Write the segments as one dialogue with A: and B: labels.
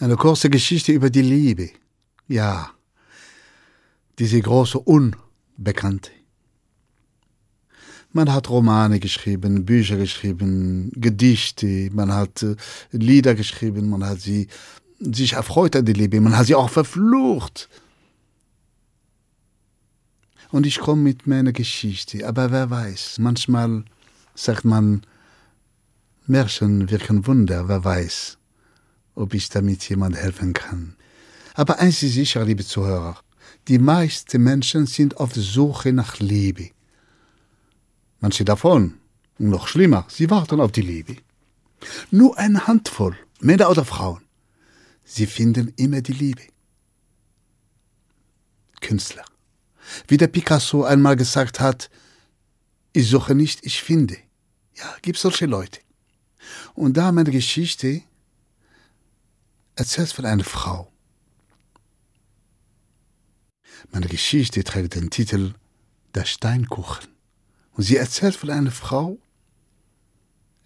A: Eine kurze Geschichte über die Liebe. Ja, diese große Unbekannte. Man hat Romane geschrieben, Bücher geschrieben, Gedichte, man hat äh, Lieder geschrieben, man hat sie sich erfreut an die Liebe, man hat sie auch verflucht. Und ich komme mit meiner Geschichte, aber wer weiß, manchmal sagt man, Märchen wirken Wunder, wer weiß, ob ich damit jemand helfen kann. Aber eins ist sicher, liebe Zuhörer, die meisten Menschen sind auf der Suche nach Liebe. Manche davon, noch schlimmer, sie warten auf die Liebe. Nur eine Handvoll, Männer oder Frauen, sie finden immer die Liebe. Künstler. Wie der Picasso einmal gesagt hat, ich suche nicht, ich finde. Ja, gibt solche Leute. Und da meine Geschichte erzählt von einer Frau. Meine Geschichte trägt den Titel Der Steinkuchen. Und sie erzählt von einer Frau,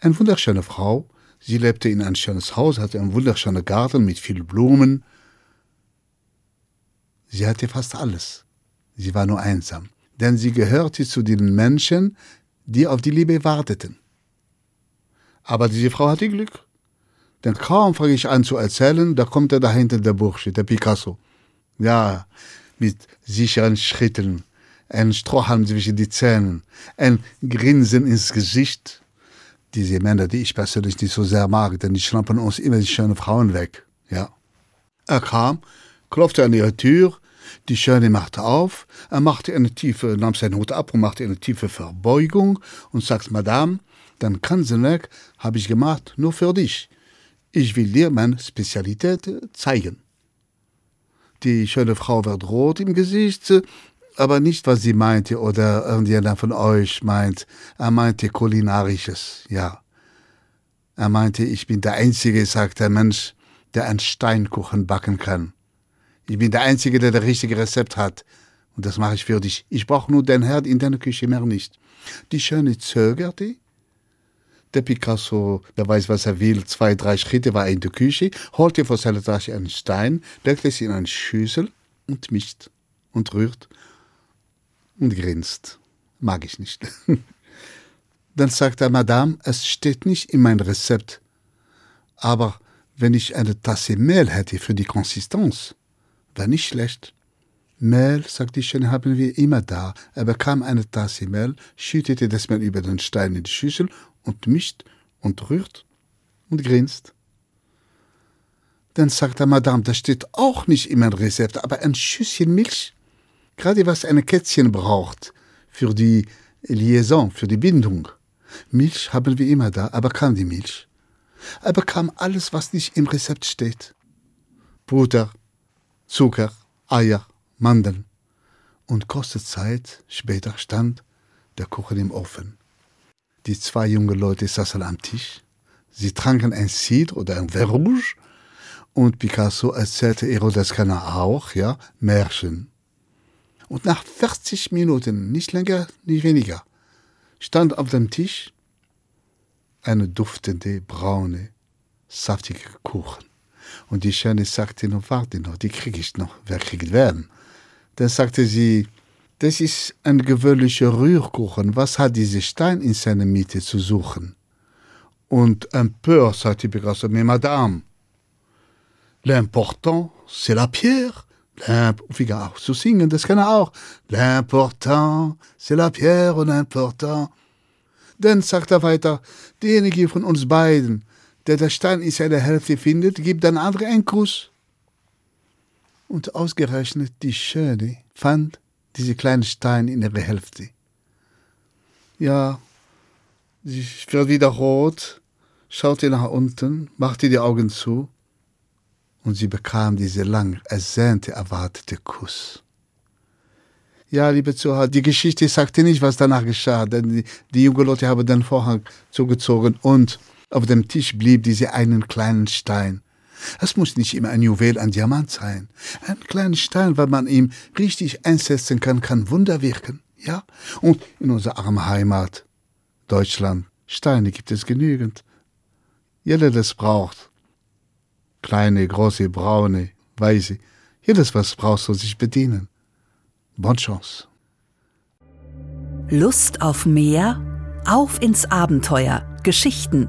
A: eine wunderschöne Frau. Sie lebte in ein schönes Haus, hatte einen wunderschönen Garten mit vielen Blumen. Sie hatte fast alles. Sie war nur einsam, denn sie gehörte zu den Menschen, die auf die Liebe warteten. Aber diese Frau hatte Glück. Denn kaum fange ich an zu erzählen, da kommt er dahinter, der Bursche, der Picasso. Ja, mit sicheren Schritten, ein Strohhalm zwischen die Zähnen, ein Grinsen ins Gesicht. Diese Männer, die ich persönlich nicht so sehr mag, denn die schnappen uns immer die schönen Frauen weg. Ja. Er kam, klopfte an ihre Tür, die Schöne machte auf, er machte eine tiefe, nahm seinen Hut ab und machte eine tiefe Verbeugung und sagte, Madame, dein Kanzenwerk habe ich gemacht nur für dich. Ich will dir meine Spezialität zeigen. Die schöne Frau wird rot im Gesicht, aber nicht, was sie meinte oder irgendjemand von euch meint. Er meinte kulinarisches, ja. Er meinte, ich bin der Einzige, sagt der Mensch, der einen Steinkuchen backen kann. Ich bin der Einzige, der das richtige Rezept hat. Und das mache ich für dich. Ich brauche nur den Herd in deiner Küche, mehr nicht. Die Schöne zögerte. Der Picasso, der weiß, was er will, zwei, drei Schritte war in der Küche, holte vor seiner Tasche einen Stein, legte es in eine Schüssel und mischt und rührt und grinst. Mag ich nicht. Dann sagt er, Madame, es steht nicht in meinem Rezept. Aber wenn ich eine Tasse Mehl hätte für die Konsistenz, war nicht schlecht. Mehl, sagt die Schöne, haben wir immer da. Er bekam eine Tasse Mehl, schüttete das Mehl über den Stein in die Schüssel und mischt und rührt und grinst. Dann sagt er, Madame, das steht auch nicht in meinem Rezept, aber ein Schüsschen Milch, gerade was ein Kätzchen braucht für die Liaison, für die Bindung. Milch haben wir immer da, aber kam die Milch. Er bekam alles, was nicht im Rezept steht. Butter, Zucker, Eier, Mandeln. Und kurze Zeit später stand der Kuchen im Ofen. Die zwei jungen Leute saßen am Tisch. Sie tranken ein Cidre oder ein Vin Rouge. Und Picasso erzählte ihr, das kann er auch, ja, Märchen. Und nach 40 Minuten, nicht länger, nicht weniger, stand auf dem Tisch eine duftende, braune, saftige Kuchen. Und die Schöne sagte noch, warte noch, die kriege ich noch. Wer kriegt werden? Dann sagte sie, das ist ein gewöhnlicher Rührkuchen. Was hat dieser Stein in seiner Mitte zu suchen? Und un peu, sagte Picasso, mais madame, l'important, c'est la pierre. Fing auch zu singen, das kann er auch. L'important, c'est la pierre l'important. Dann sagt er weiter, derjenige von uns beiden, der der Stein in seiner Hälfte findet, gibt dann andere einen Kuss. Und ausgerechnet die Schöne fand diese kleinen Stein in ihrer Hälfte. Ja, sie wird wieder rot, schaute nach unten, machte die Augen zu und sie bekam diese lang ersehnte, erwartete Kuss. Ja, liebe Zuhörer, die Geschichte sagte nicht, was danach geschah, denn die, die jungen Leute haben den Vorhang zugezogen und auf dem Tisch blieb dieser einen kleinen Stein. Es muss nicht immer ein Juwel, ein Diamant sein. Ein kleiner Stein, weil man ihm richtig einsetzen kann, kann Wunder wirken. Ja? Und in unserer armen Heimat, Deutschland, Steine gibt es genügend. Jeder das braucht. Kleine, große, braune, weiße. Jedes was brauchst du sich bedienen. Bonne chance.
B: Lust auf mehr? Auf ins Abenteuer. Geschichten.